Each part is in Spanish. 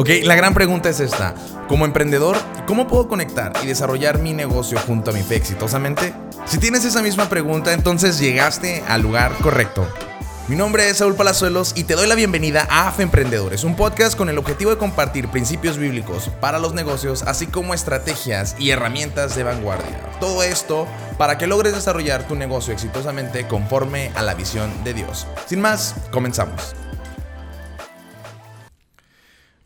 Ok, la gran pregunta es esta. Como emprendedor, ¿cómo puedo conectar y desarrollar mi negocio junto a mi fe exitosamente? Si tienes esa misma pregunta, entonces llegaste al lugar correcto. Mi nombre es Saúl Palazuelos y te doy la bienvenida a AFE Emprendedores, un podcast con el objetivo de compartir principios bíblicos para los negocios, así como estrategias y herramientas de vanguardia. Todo esto para que logres desarrollar tu negocio exitosamente conforme a la visión de Dios. Sin más, comenzamos.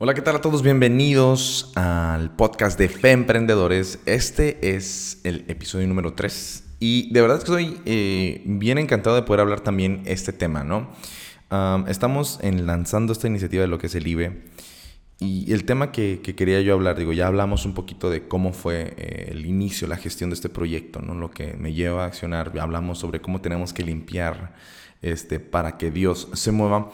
Hola, ¿qué tal a todos? Bienvenidos al podcast de Fe Emprendedores. Este es el episodio número 3 y de verdad que estoy eh, bien encantado de poder hablar también este tema, ¿no? estamos en lanzando esta iniciativa de lo que es el IBE y el tema que, quería yo hablar, digo, ya hablamos un poquito de cómo fue eh, el inicio, la gestión de este proyecto, ¿no? Lo que me lleva a accionar, hablamos sobre cómo tenemos que limpiar este, para que Dios se mueva.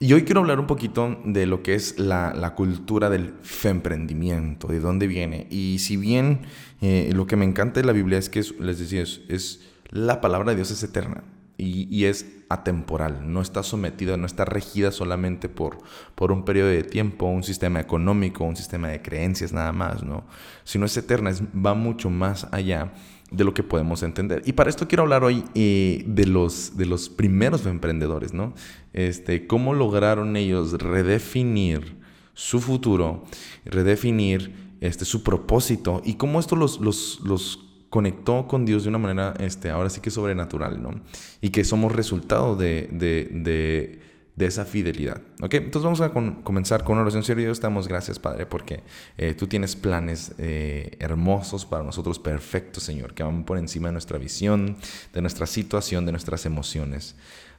Y hoy quiero hablar un poquito de lo que es la, cultura del femprendimiento, de dónde viene. Y si bien eh, lo que me encanta de la Biblia es que, les decía, es, la palabra de Dios es eterna y, es atemporal, no está sometida, no está regida solamente por, por un periodo de tiempo, un sistema económico, un sistema de creencias nada más, ¿no? Sino es eterna, va mucho más allá de lo que podemos entender. Y para esto quiero hablar hoy eh, de, los, de los primeros emprendedores, ¿no? Este, cómo lograron ellos redefinir su futuro, redefinir este, su propósito y cómo esto los, los, los conectó con Dios de una manera, este, ahora sí que sobrenatural, ¿no? Y que somos resultado de, de de esa fidelidad. ¿Ok? Entonces vamos a comenzar con una oración. Señor Dios, damos gracias, Padre, porque eh, tú tienes planes eh, hermosos para nosotros, perfectos, Señor, que van por encima de nuestra visión, de nuestra situación, de nuestras emociones.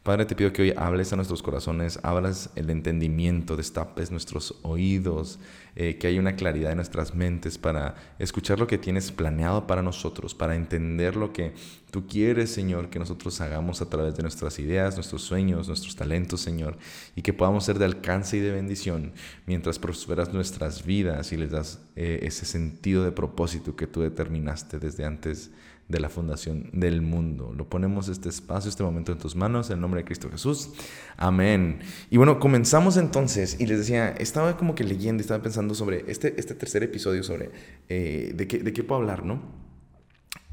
Padre, te pido que hoy hables a nuestros corazones, abras el entendimiento, destapes nuestros oídos, eh, que haya una claridad en nuestras mentes para escuchar lo que tienes planeado para nosotros, para entender lo que tú quieres, Señor, que nosotros hagamos a través de nuestras ideas, nuestros sueños, nuestros talentos, Señor, y que podamos ser de alcance y de bendición mientras prosperas nuestras vidas y les das eh, ese sentido de propósito que tú determinaste desde antes de la fundación del mundo. Lo ponemos este espacio, este momento en tus manos, en el nombre de Cristo Jesús. Amén. Y bueno, comenzamos entonces, y les decía, estaba como que leyendo, estaba pensando sobre este, este tercer episodio, sobre eh, de, qué, de qué puedo hablar, ¿no?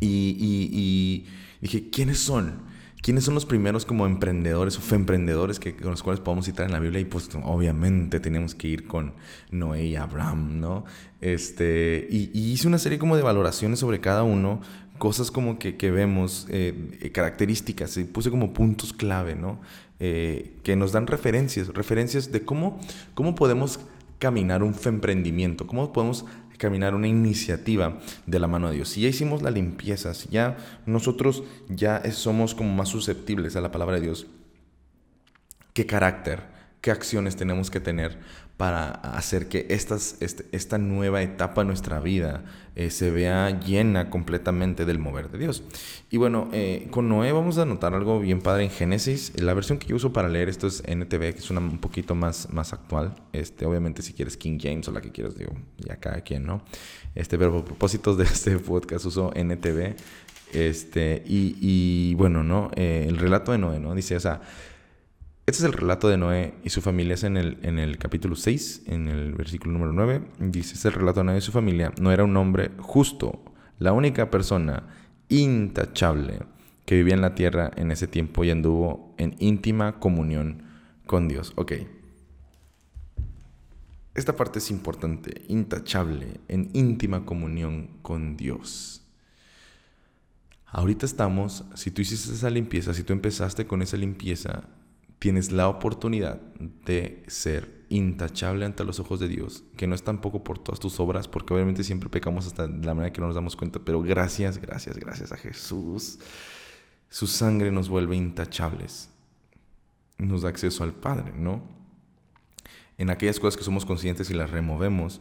Y, y, dije, ¿quiénes son? ¿Quiénes son los primeros como emprendedores o femprendedores que, con los cuales podemos citar en la Biblia? Y pues obviamente tenemos que ir con Noé y Abraham, ¿no? Este, y, y, hice una serie como de valoraciones sobre cada uno, cosas como que, que vemos, eh, características, y puse como puntos clave, ¿no? Eh, que nos dan referencias, referencias de cómo, cómo podemos caminar un emprendimiento, cómo podemos caminar una iniciativa de la mano de Dios. Si ya hicimos la limpieza, si ya nosotros ya somos como más susceptibles a la palabra de Dios, ¿qué carácter, qué acciones tenemos que tener para hacer que estas, este, esta nueva etapa de nuestra vida eh, se vea llena completamente del mover de Dios. Y bueno, eh, con Noé vamos a notar algo bien padre en Génesis. La versión que yo uso para leer esto es NTV, que es una un poquito más, más actual. Este, obviamente si quieres King James o la que quieras, digo, ya cada quien, ¿no? Este, pero por propósitos de este podcast uso NTV. Este, y, y bueno, ¿no? Eh, el relato de Noé, ¿no? Dice, o sea, este es el relato de Noé y su familia. Es en el, en el capítulo 6, en el versículo número 9. Dice, es el relato de Noé y su familia. No era un hombre justo, la única persona intachable que vivía en la tierra en ese tiempo y anduvo en íntima comunión con Dios. Ok. Esta parte es importante, intachable, en íntima comunión con Dios. Ahorita estamos, si tú hiciste esa limpieza, si tú empezaste con esa limpieza, tienes la oportunidad de ser intachable ante los ojos de Dios, que no es tampoco por todas tus obras, porque obviamente siempre pecamos hasta la manera que no nos damos cuenta, pero gracias, gracias, gracias a Jesús, su sangre nos vuelve intachables, nos da acceso al Padre, ¿no? En aquellas cosas que somos conscientes y las removemos,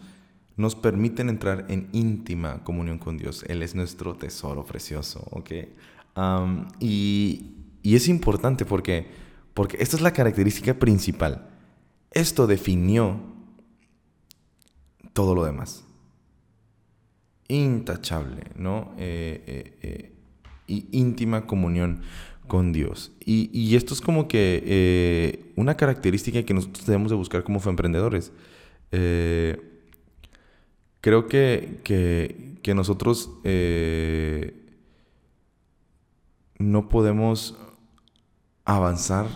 nos permiten entrar en íntima comunión con Dios. Él es nuestro tesoro precioso, ¿ok? y, y es importante porque porque esta es la característica principal. Esto definió todo lo demás. Intachable, ¿no? Eh, eh, eh, y íntima comunión con Dios. Y, esto es como que una característica que nosotros debemos de buscar como emprendedores. Creo que, que, nosotros no podemos avanzar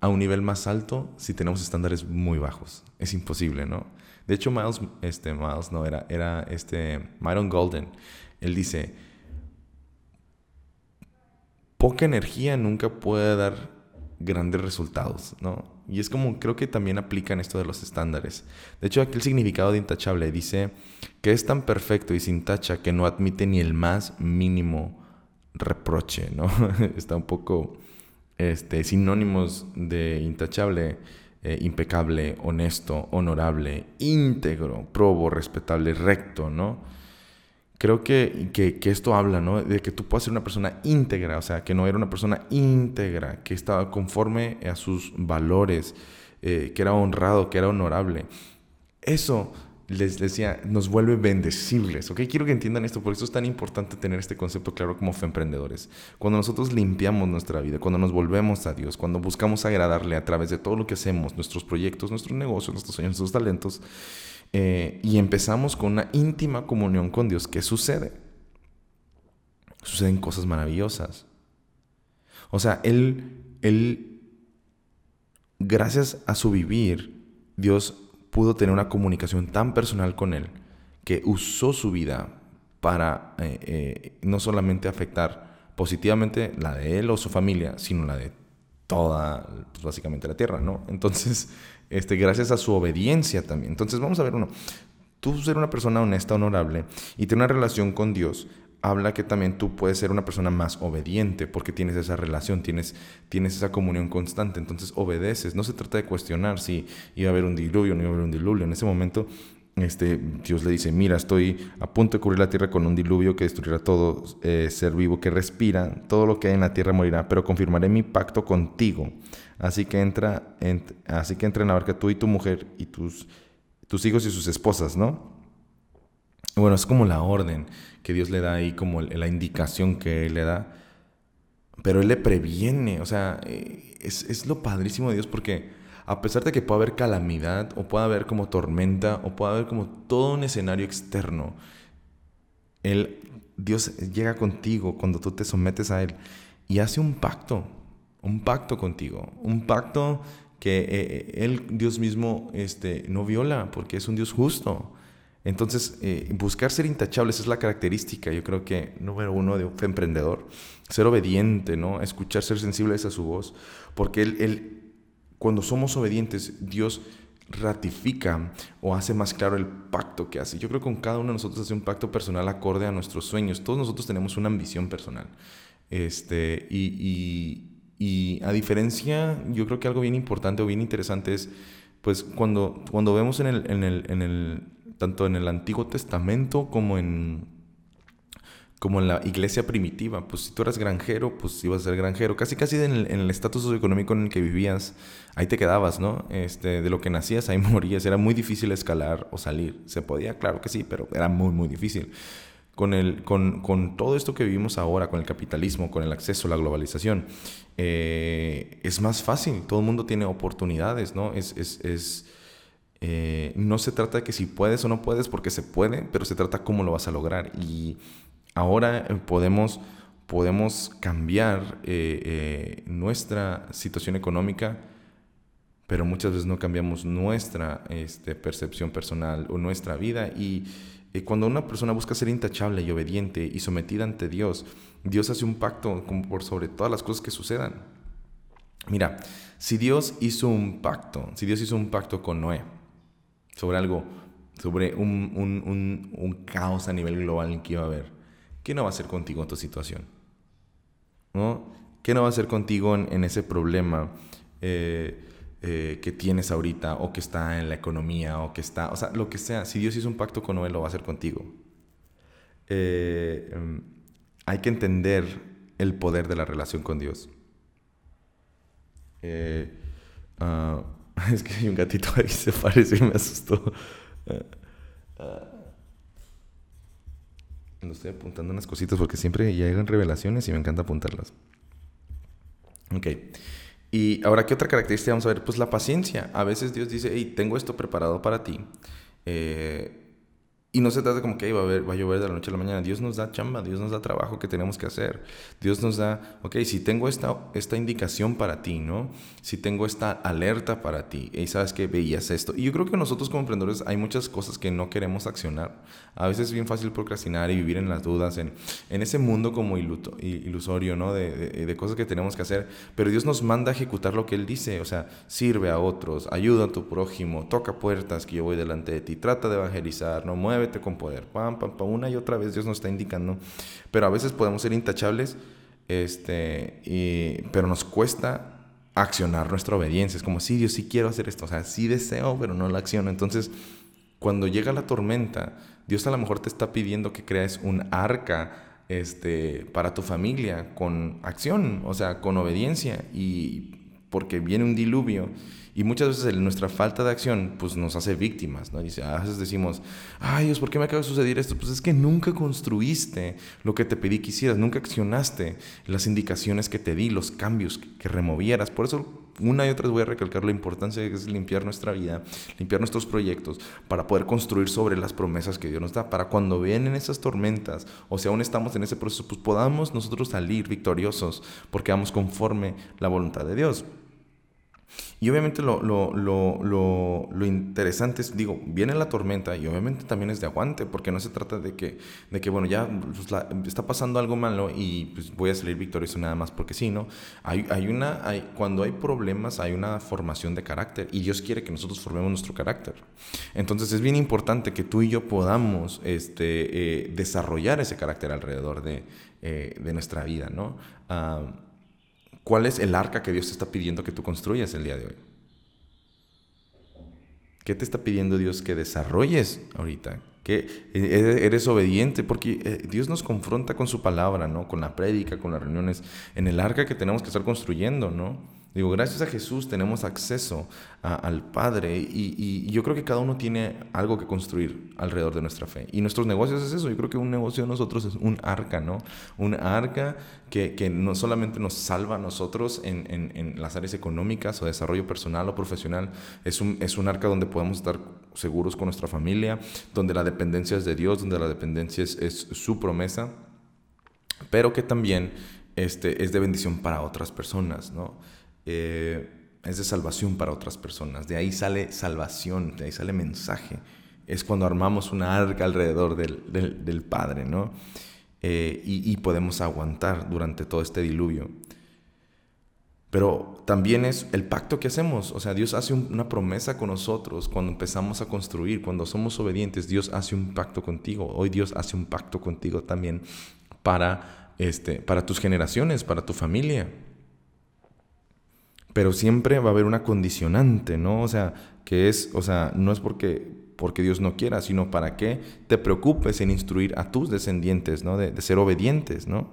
a un nivel más alto si tenemos estándares muy bajos. Es imposible, ¿no? De hecho, Miles, este, Miles no era, era este, Myron Golden. Él dice, poca energía nunca puede dar grandes resultados, ¿no? Y es como, creo que también aplican esto de los estándares. De hecho, aquí el significado de intachable dice que es tan perfecto y sin tacha que no admite ni el más mínimo reproche, ¿no? Está un poco este, sinónimos de intachable, eh, impecable, honesto, honorable, íntegro, probo, respetable, recto, ¿no? Creo que, que, esto habla, ¿no? De que tú puedas ser una persona íntegra, o sea, que no era una persona íntegra, que estaba conforme a sus valores, eh, que era honrado, que era honorable. Eso les decía, nos vuelve bendecibles, ¿ok? Quiero que entiendan esto, por eso es tan importante tener este concepto claro como emprendedores. Cuando nosotros limpiamos nuestra vida, cuando nos volvemos a Dios, cuando buscamos agradarle a través de todo lo que hacemos, nuestros proyectos, nuestros negocios, nuestros sueños, nuestros talentos, eh, y empezamos con una íntima comunión con Dios, ¿qué sucede? Suceden cosas maravillosas. O sea, Él, Él, gracias a su vivir, Dios pudo tener una comunicación tan personal con él que usó su vida para eh, eh, no solamente afectar positivamente la de él o su familia, sino la de toda, básicamente la tierra, ¿no? Entonces, este, gracias a su obediencia también. Entonces, vamos a ver uno. Tú ser una persona honesta, honorable y tener una relación con Dios habla que también tú puedes ser una persona más obediente porque tienes esa relación, tienes, tienes esa comunión constante, entonces obedeces. No se trata de cuestionar si iba a haber un diluvio o no iba a haber un diluvio. En ese momento este, Dios le dice, mira, estoy a punto de cubrir la tierra con un diluvio que destruirá todo eh, ser vivo que respira, todo lo que hay en la tierra morirá, pero confirmaré mi pacto contigo. Así que entra, en, así que entra en la barca tú y tu mujer y tus, tus hijos y sus esposas, ¿no? Bueno, es como la orden que Dios le da ahí, como la indicación que Él le da. Pero Él le previene, o sea, eh, es, es lo padrísimo de Dios porque a pesar de que pueda haber calamidad o pueda haber como tormenta o pueda haber como todo un escenario externo, Él, Dios llega contigo cuando tú te sometes a Él y hace un pacto, un pacto contigo, un pacto que eh, eh, Él, Dios mismo, este, no viola porque es un Dios justo. Entonces, eh, buscar ser intachables es la característica, yo creo que número uno de un emprendedor. Ser obediente, ¿no? Escuchar, ser sensibles a su voz. Porque él, cuando somos obedientes, Dios ratifica o hace más claro el pacto que hace. Yo creo que con cada uno de nosotros hace un pacto personal acorde a nuestros sueños. Todos nosotros tenemos una ambición personal. Este, y, a diferencia, yo creo que algo bien importante o bien interesante es, pues cuando, cuando vemos en el, en el tanto en el Antiguo Testamento como en, como en la iglesia primitiva. Pues si tú eras granjero, pues ibas a ser granjero. Casi casi en el estatus socioeconómico en el que vivías, ahí te quedabas, ¿no? Este, de lo que nacías, ahí morías. Era muy difícil escalar o salir. Se podía, claro que sí, pero era muy, muy difícil. Con, el, con, con todo esto que vivimos ahora, con el capitalismo, con el acceso, la globalización, eh, es más fácil. Todo el mundo tiene oportunidades, ¿no? Es, es, es eh, no se trata de que si puedes o no puedes, porque se puede, pero se trata cómo lo vas a lograr. Y ahora eh, podemos, podemos cambiar eh, nuestra situación económica, pero muchas veces no cambiamos nuestra este, percepción personal o nuestra vida. Y cuando una persona busca ser intachable y obediente y sometida ante Dios, Dios hace un pacto por sobre todas las cosas que sucedan. Mira, si Dios hizo un pacto, si Dios hizo un pacto con Noé, sobre algo, sobre un, caos a nivel global que iba a haber, ¿qué no va a hacer contigo en tu situación? ¿No? ¿Qué no va a hacer contigo en, ese problema eh, eh, que tienes ahorita o que está en la economía o que está, o sea, lo que sea? Si Dios hizo un pacto con Noé, lo va a hacer contigo. Eh, em, hay que entender el poder de la relación con Dios. Uh, Es que hay un gatito ahí se parece y me asustó. lo estoy apuntando unas cositas porque siempre llegan revelaciones y me encanta apuntarlas. Ok. Y ahora, ¿qué otra característica vamos a ver? Pues la paciencia. A veces Dios dice, hey, tengo esto preparado para ti. Eh, y no se trata como que va, a va a llover de la noche a la mañana. Dios nos da chamba, Dios nos da trabajo que tenemos que hacer. Dios nos da, ok, si tengo esta, esta indicación para ti, ¿no? Si tengo esta alerta para ti, y sabes que veías esto. Y yo creo que nosotros como emprendedores hay muchas cosas que no queremos accionar. A veces es bien fácil procrastinar y vivir en las dudas, en, en ese mundo como ilusorio, ¿no? De, de, de cosas que tenemos que hacer. Pero Dios nos manda a ejecutar lo que Él dice, o sea, sirve a otros, ayuda a tu prójimo, toca puertas que yo voy delante de ti, trata de evangelizar, no mueve con poder. Pam, pam, pam. Una y otra vez Dios nos está indicando. Pero a veces podemos ser intachables, este, y, pero nos cuesta accionar nuestra obediencia. Es como, sí, Dios sí quiero hacer esto. O sea, sí deseo, pero no la acciono. Entonces, cuando llega la tormenta, Dios a lo mejor te está pidiendo que crees un arca este, para tu familia con acción, o sea, con obediencia. Y porque viene un diluvio y muchas veces nuestra falta de acción pues nos hace víctimas, ¿no? Dice, a veces decimos, ay Dios, ¿por qué me acaba de suceder esto? Pues es que nunca construiste lo que te pedí que hicieras, nunca accionaste las indicaciones que te di, los cambios que, removieras. Por eso una y otra vez voy a recalcar la importancia que es limpiar nuestra vida, limpiar nuestros proyectos para poder construir sobre las promesas que Dios nos da, para cuando vienen esas tormentas o si aún estamos en ese proceso, pues podamos nosotros salir victoriosos porque vamos conforme la voluntad de Dios. Y obviamente lo, lo, lo, lo, interesante es, digo, viene la tormenta y obviamente también es de aguante, porque no se trata de que, de que bueno, ya pues, está pasando algo malo y pues voy a salir victorioso nada más porque sí, ¿no? Hay, hay una, hay, cuando hay problemas hay una formación de carácter y Dios quiere que nosotros formemos nuestro carácter. Entonces es bien importante que tú y yo podamos este, eh, desarrollar ese carácter alrededor de, eh, de nuestra vida, ¿no? Ah, ¿Cuál es el arca que Dios te está pidiendo que tú construyas el día de hoy? ¿Qué te está pidiendo Dios que desarrolles ahorita? Que eres obediente, porque eh, Dios nos confronta con su palabra, ¿no? Con la prédica, con las reuniones, en el arca que tenemos que estar construyendo, ¿no? Digo, gracias a Jesús tenemos acceso al Padre y, yo creo que cada uno tiene algo que construir alrededor de nuestra fe. Y nuestros negocios es eso. Yo creo que un negocio de nosotros es un arca, ¿no? Un arca que, que no solamente nos salva a nosotros en, en, en, las áreas económicas o desarrollo personal o profesional. Es un, es un arca donde podemos estar seguros con nuestra familia, donde la dependencia es de Dios, donde la dependencia es, es su promesa, pero que también este, es de bendición para otras personas, ¿no? Eh, es de salvación para otras personas. De ahí sale salvación, de ahí sale mensaje. Es cuando armamos una arca alrededor del, Padre, ¿no? Eh, y, podemos aguantar durante todo este diluvio. Pero también es el pacto que hacemos. O sea, Dios hace una promesa con nosotros cuando empezamos a construir, cuando somos obedientes. Dios hace un pacto contigo. Hoy Dios hace un pacto contigo también para, este, para tus generaciones, para tu familia. Pero siempre va a haber una condicionante, ¿no? O sea, que es, o sea, no es porque, porque Dios no quiera, sino para que te preocupes en instruir a tus descendientes, ¿no? De, ser obedientes, ¿no?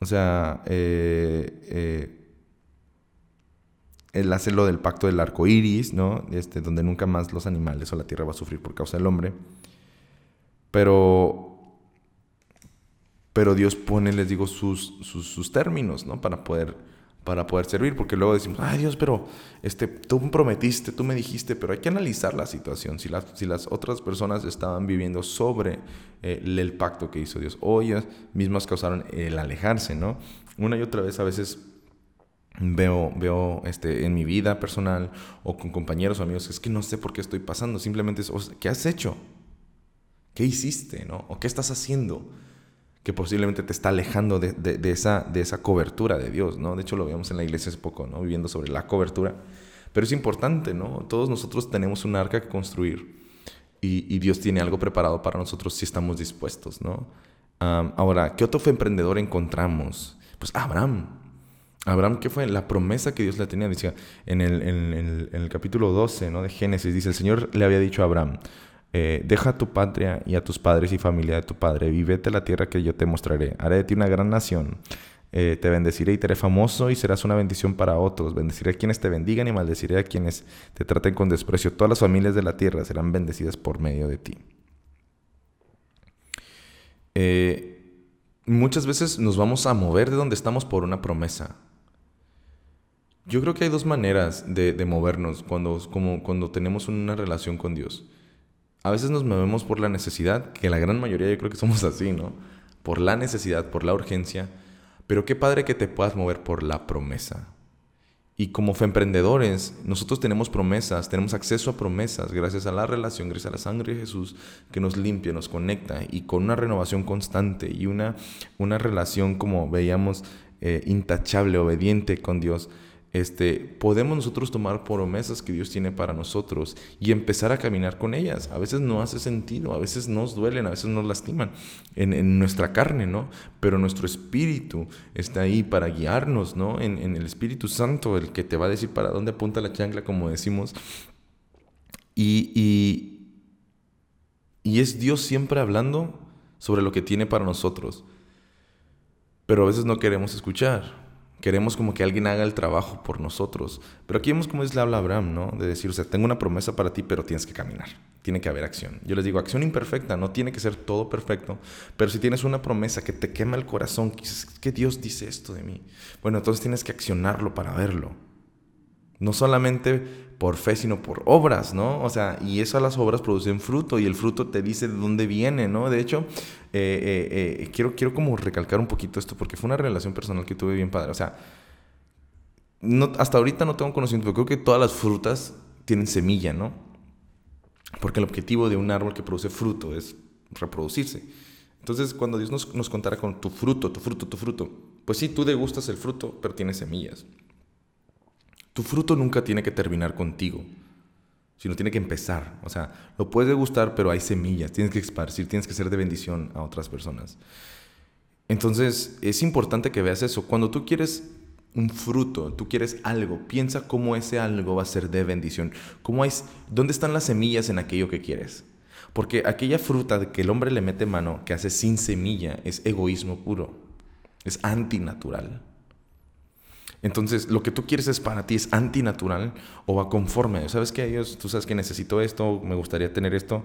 O sea, eh, eh, el del pacto del arco iris, ¿no? Este, donde nunca más los animales o la tierra va a sufrir por causa del hombre. Pero, pero Dios pone, les digo, sus, sus, sus términos, ¿no? Para poder para poder servir, porque luego decimos, ay Dios, pero este, tú prometiste, tú me dijiste, pero hay que analizar la situación, si las, si las otras personas estaban viviendo sobre eh, el pacto que hizo Dios, o ellas mismas causaron el alejarse, ¿no? Una y otra vez a veces veo, veo este, en mi vida personal o con compañeros o amigos, es que no sé por qué estoy pasando, simplemente es, ¿qué has hecho? ¿Qué hiciste? ¿no? ¿O qué estás haciendo? Que posiblemente te está alejando de, esa, de esa cobertura de Dios, ¿no? De hecho lo vemos en la iglesia hace poco, ¿no? Viviendo sobre la cobertura. Pero es importante, ¿no? Todos nosotros tenemos un arca que construir y, Dios tiene algo preparado para nosotros si estamos dispuestos, ¿no? ahora, ¿qué otro fue emprendedor encontramos? Pues Abraham. Abraham, ¿qué fue? La promesa que Dios le tenía, decía en el, en el capítulo 12 ¿no? de Génesis, dice, el Señor le había dicho a Abraham, eh, deja a tu patria y a tus padres y familia de tu padre, y vete a la tierra que yo te mostraré. Haré de ti una gran nación. Eh, te bendeciré y te haré famoso y serás una bendición para otros. Bendeciré a quienes te bendigan y maldeciré a quienes te traten con desprecio. Todas las familias de la tierra serán bendecidas por medio de ti. Eh, muchas veces nos vamos a mover de donde estamos por una promesa. Yo creo que hay dos maneras de, movernos cuando, como, cuando tenemos una relación con Dios. A veces nos movemos por la necesidad, que la gran mayoría yo creo que somos así, ¿no? Por la necesidad, por la urgencia. Pero qué padre que te puedas mover por la promesa. Y como emprendedores, nosotros tenemos promesas, tenemos acceso a promesas gracias a la relación, gracias a la sangre de Jesús que nos limpia, nos conecta y con una renovación constante y una, una relación, como veíamos, eh, intachable, obediente con Dios este, podemos nosotros tomar promesas que Dios tiene para nosotros y empezar a caminar con ellas. A veces no hace sentido, a veces nos duelen, a veces nos lastiman en, nuestra carne, ¿no? Pero nuestro espíritu está ahí para guiarnos, ¿no? En, en, el Espíritu Santo, el que te va a decir para dónde apunta la chancla, como decimos. Y, y, y es Dios siempre hablando sobre lo que tiene para nosotros. Pero a veces no queremos escuchar. Queremos como que alguien haga el trabajo por nosotros. Pero aquí vemos cómo es le habla Abraham, ¿no? De decir, o sea, tengo una promesa para ti, pero tienes que caminar. Tiene que haber acción. Yo les digo, acción imperfecta, no tiene que ser todo perfecto. Pero si tienes una promesa que te quema el corazón, que Dios dice esto de mí. Bueno, entonces tienes que accionarlo para verlo. No solamente por fe, sino por obras, ¿no? O sea, y esas las obras producen fruto y el fruto te dice de dónde viene, ¿no? De hecho, eh, eh, eh, quiero, quiero como recalcar un poquito esto porque fue una relación personal que tuve bien padre. O sea, hasta ahorita no tengo conocimiento, pero creo que todas las frutas tienen semilla, ¿no? Porque el objetivo de un árbol que produce fruto es reproducirse. Entonces, cuando Dios nos, nos contara con tu fruto, tu fruto, tu fruto, pues sí, tú degustas el fruto, pero tiene semillas. Tu fruto nunca tiene que terminar contigo, sino tiene que empezar. O sea, lo puedes degustar, pero hay semillas, tienes que esparcir, tienes que ser de bendición a otras personas. Entonces, es importante que veas eso. Cuando tú quieres un fruto, tú quieres algo, piensa cómo ese algo va a ser de bendición. ¿Cómo es, ¿Dónde están las semillas en aquello que quieres? Porque aquella fruta que el hombre le mete mano, que hace sin semilla, es egoísmo puro, es antinatural. Entonces, lo que tú quieres es para ti, es antinatural o va conforme. ¿Sabes que Ellos, tú sabes que necesito esto, me gustaría tener esto,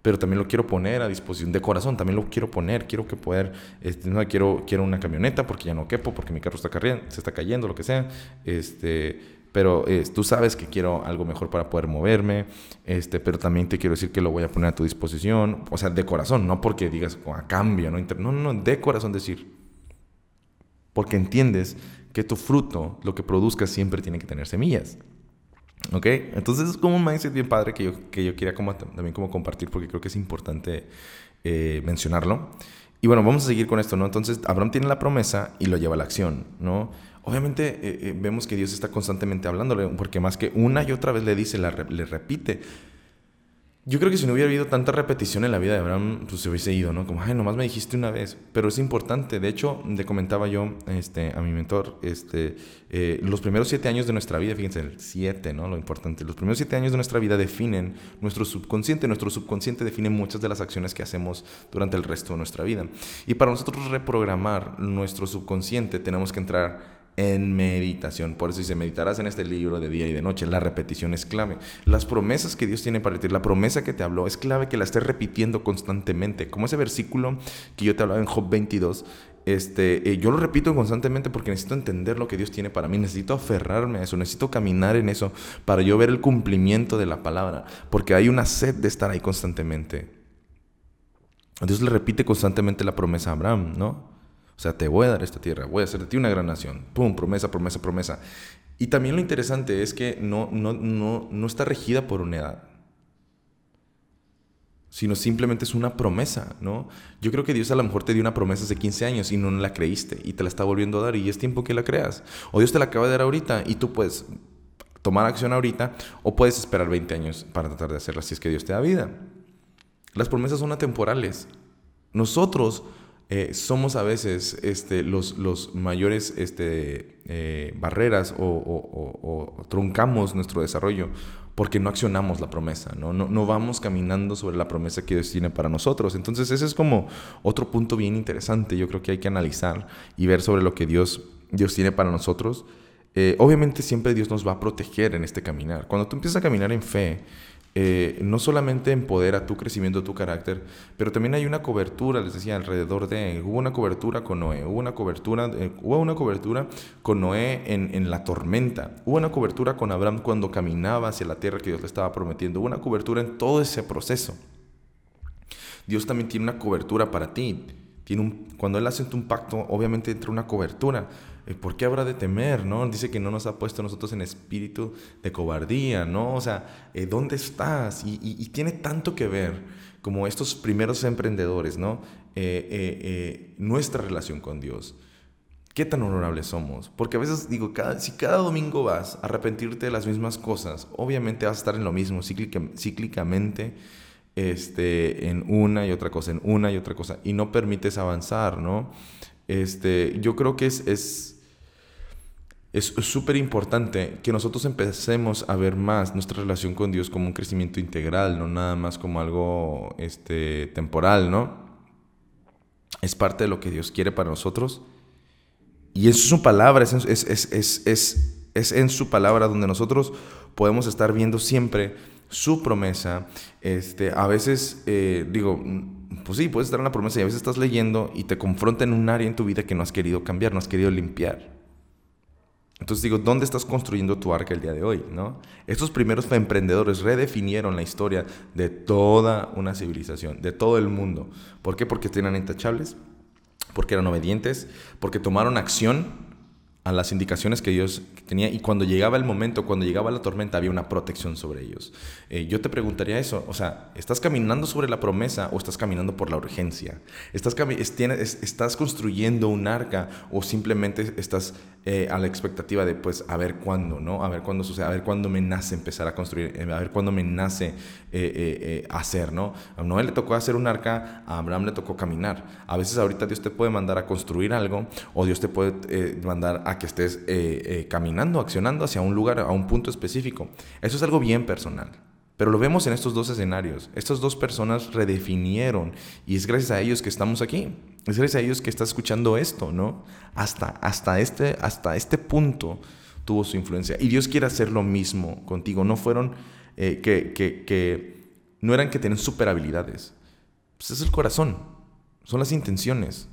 pero también lo quiero poner a disposición de corazón, también lo quiero poner, quiero que poder, este, no, quiero, quiero una camioneta porque ya no quepo, porque mi carro está se está cayendo, lo que sea, este, pero tú sabes que quiero algo mejor para poder moverme, este, pero también te quiero decir que lo voy a poner a tu disposición, o sea, de corazón, no porque digas a cambio, no, no, no, de corazón decir, porque entiendes que tu fruto, lo que produzca, siempre tiene que tener semillas. ¿Ok? Entonces es como un mindset bien padre que yo, que yo quería como, también como compartir porque creo que es importante eh, mencionarlo. Y bueno, vamos a seguir con esto, ¿no? Entonces Abraham tiene la promesa y lo lleva a la acción, ¿no? Obviamente eh, eh, vemos que Dios está constantemente hablándole, porque más que una y otra vez le dice, le repite, yo creo que si no hubiera habido tanta repetición en la vida de Abraham, pues se hubiese ido, ¿no? Como, ay, nomás me dijiste una vez. Pero es importante. De hecho, le comentaba yo este, a mi mentor, este, eh, los primeros siete años de nuestra vida, fíjense, el siete, ¿no? Lo importante. Los primeros siete años de nuestra vida definen nuestro subconsciente. Nuestro subconsciente define muchas de las acciones que hacemos durante el resto de nuestra vida. Y para nosotros reprogramar nuestro subconsciente, tenemos que entrar en meditación. Por eso dice, meditarás en este libro de día y de noche. La repetición es clave. Las promesas que Dios tiene para ti, la promesa que te habló, es clave que la estés repitiendo constantemente. Como ese versículo que yo te hablaba en Job 22. Este, eh, yo lo repito constantemente porque necesito entender lo que Dios tiene para mí, necesito aferrarme a eso, necesito caminar en eso para yo ver el cumplimiento de la palabra, porque hay una sed de estar ahí constantemente. Dios le repite constantemente la promesa a Abraham, ¿no? O sea, te voy a dar esta tierra, voy a hacer de ti una gran nación. Pum, promesa, promesa, promesa. Y también lo interesante es que no, no, no, no está regida por una edad, sino simplemente es una promesa, ¿no? Yo creo que Dios a lo mejor te dio una promesa hace 15 años y no la creíste y te la está volviendo a dar y es tiempo que la creas. O Dios te la acaba de dar ahorita y tú puedes tomar acción ahorita o puedes esperar 20 años para tratar de hacerla si es que Dios te da vida. Las promesas son atemporales. Nosotros eh, somos a veces este, los, los mayores este, eh, barreras o, truncamos nuestro desarrollo porque no accionamos la promesa, ¿no? ¿no? No, vamos caminando sobre la promesa que Dios tiene para nosotros. Entonces ese es como otro punto bien interesante, yo creo que hay que analizar y ver sobre lo que Dios, Dios tiene para nosotros. Eh, obviamente siempre Dios nos va a proteger en este caminar. Cuando tú empiezas a caminar en fe, eh, no solamente empodera tu crecimiento, tu carácter, pero también hay una cobertura, les decía, alrededor de, hubo una cobertura con Noé, hubo una cobertura, eh, hubo una cobertura con Noé en, en, la tormenta, hubo una cobertura con Abraham cuando caminaba hacia la tierra que Dios le estaba prometiendo, hubo una cobertura en todo ese proceso. Dios también tiene una cobertura para ti. Tiene un, cuando Él hace un pacto, obviamente entra una cobertura. Eh, ¿Por qué habrá de temer? ¿no? Dice que no nos ha puesto nosotros en espíritu de cobardía, ¿no? O sea, eh, ¿dónde estás? Y, tiene tanto que ver como estos primeros emprendedores, ¿no? Eh, nuestra relación con Dios. ¿Qué tan honorables somos? Porque a veces digo, si cada domingo vas a arrepentirte de las mismas cosas, obviamente vas a estar en lo mismo cíclicamente este, en una y otra cosa, en una y otra cosa, y no permites avanzar, ¿no? Este, yo creo que es... es es súper importante que nosotros empecemos a ver más nuestra relación con Dios como un crecimiento integral, no nada más como algo este, temporal, ¿no? Es parte de lo que Dios quiere para nosotros. Y eso es su palabra, es, es, es, es, en su palabra donde nosotros podemos estar viendo siempre su promesa. Este, a veces, eh, digo, pues sí, puedes estar en la promesa y a veces estás leyendo y te confronta en un área en tu vida que no has querido cambiar, no has querido limpiar. Entonces digo, ¿dónde estás construyendo tu arca el día de hoy? ¿no? Estos primeros emprendedores redefinieron la historia de toda una civilización, de todo el mundo. ¿Por qué? Porque eran intachables, porque eran obedientes, porque tomaron acción a las indicaciones que Dios tenía y cuando llegaba el momento, cuando llegaba la tormenta, había una protección sobre ellos. Eh, yo te preguntaría eso, o sea, ¿estás caminando sobre la promesa o estás caminando por la urgencia? ¿Estás, estás construyendo un arca o simplemente estás eh, a la expectativa de, pues, a ver cuándo, ¿no? A ver cuándo sucede, a ver cuándo me nace empezar a construir, eh, a ver cuándo me nace hacer, ¿no? A Noé le tocó hacer un arca, a Abraham le tocó caminar. A veces ahorita Dios te puede mandar a construir algo o Dios te puede mandar a que estés eh, eh, caminando, accionando hacia un lugar, a un punto específico. Eso es algo bien personal. Pero lo vemos en estos dos escenarios. Estas dos personas redefinieron y es gracias a ellos que estamos aquí. Es gracias a ellos que estás escuchando esto, ¿no? Hasta, hasta, este, hasta este punto tuvo su influencia. Y Dios quiere hacer lo mismo contigo. No fueron eh, que, que, que, no eran que tienen super habilidades. Pues es el corazón, son las intenciones.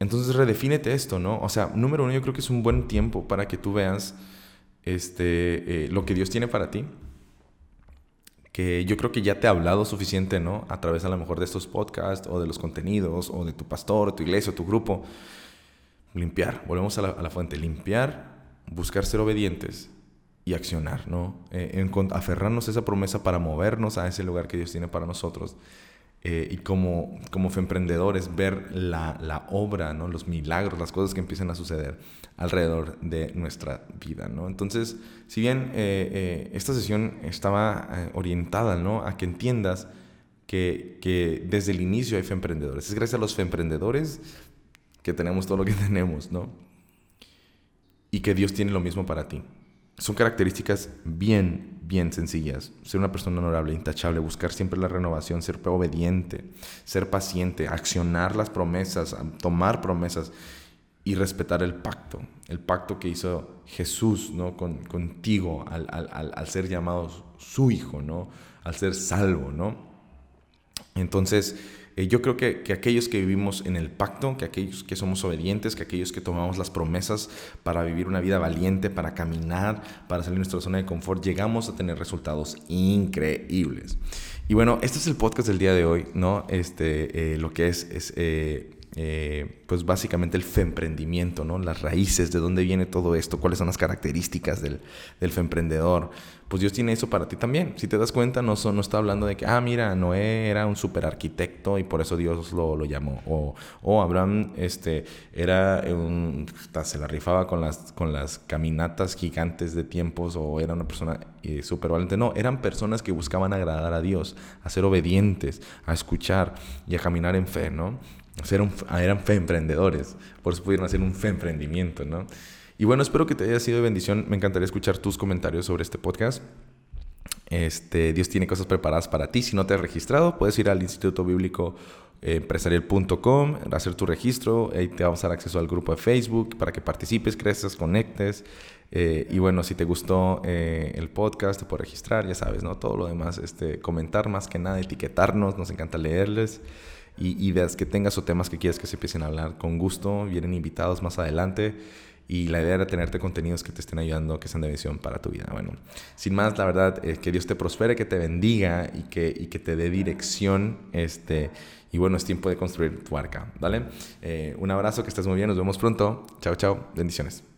Entonces redefínete esto, ¿no? O sea, número uno, yo creo que es un buen tiempo para que tú veas este, eh, lo que Dios tiene para ti. Que yo creo que ya te ha hablado suficiente, ¿no? A través a lo mejor de estos podcasts o de los contenidos o de tu pastor, tu iglesia, tu grupo. Limpiar, volvemos a la, fuente, limpiar, buscar ser obedientes y accionar, ¿no? Eh, aferrarnos a esa promesa para movernos a ese lugar que Dios tiene para nosotros eh, y como, como emprendedores ver la, la, obra, ¿no? los milagros, las cosas que empiezan a suceder alrededor de nuestra vida. ¿no? Entonces, si bien eh, eh, esta sesión estaba orientada ¿no? a que entiendas que, que, desde el inicio hay emprendedores, es gracias a los emprendedores que tenemos todo lo que tenemos, ¿no? Y que Dios tiene lo mismo para ti. Son características bien, bien sencillas. Ser una persona honorable, intachable, buscar siempre la renovación, ser obediente, ser paciente, accionar las promesas, tomar promesas y respetar el pacto. El pacto que hizo Jesús ¿no? Con, contigo al, al, al, ser llamado su hijo, ¿no? al ser salvo. ¿no? Entonces, eh, yo creo que, aquellos que vivimos en el pacto, que aquellos que somos obedientes, que aquellos que tomamos las promesas para vivir una vida valiente, para caminar, para salir de nuestra zona de confort, llegamos a tener resultados increíbles. Y bueno, este es el podcast del día de hoy, ¿no? Este, eh, lo que es, es eh, eh, pues básicamente el femprendimiento, ¿no? Las raíces, de dónde viene todo esto, cuáles son las características del, del femprendedor. Pues Dios tiene eso para ti también. Si te das cuenta, no, no está hablando de que, ah, mira, Noé era un super arquitecto y por eso Dios lo, lo llamó. O, o, Abraham este, era un, se la rifaba con las, con las caminatas gigantes de tiempos o era una persona eh, súper valiente. No, eran personas que buscaban agradar a Dios, a ser obedientes, a escuchar y a caminar en fe, ¿no? Un, eran fe emprendedores, por eso pudieron hacer un fe emprendimiento, ¿no? Y bueno, espero que te haya sido de bendición. Me encantaría escuchar tus comentarios sobre este podcast. Este, Dios tiene cosas preparadas para ti. Si no te has registrado, puedes ir al Instituto Bíblico empresarial.com, hacer tu registro, ahí te vamos a dar acceso al grupo de Facebook para que participes, crezcas, conectes. Eh, y bueno, si te gustó eh, el podcast, te puedes registrar, ya sabes, ¿no? Todo lo demás, este, comentar más que nada, etiquetarnos, nos encanta leerles y ideas que tengas o temas que quieras que se empiecen a hablar con gusto. Vienen invitados más adelante. y la idea era tenerte contenidos que te estén ayudando, que sean de visión para tu vida. Bueno, sin más, la verdad, eh, que Dios te prospere, que te bendiga y que, y que te dé dirección. Este, y bueno, es tiempo de construir tu arca, ¿vale? Eh, un abrazo, que estés muy bien, nos vemos pronto. Chao, chao, bendiciones.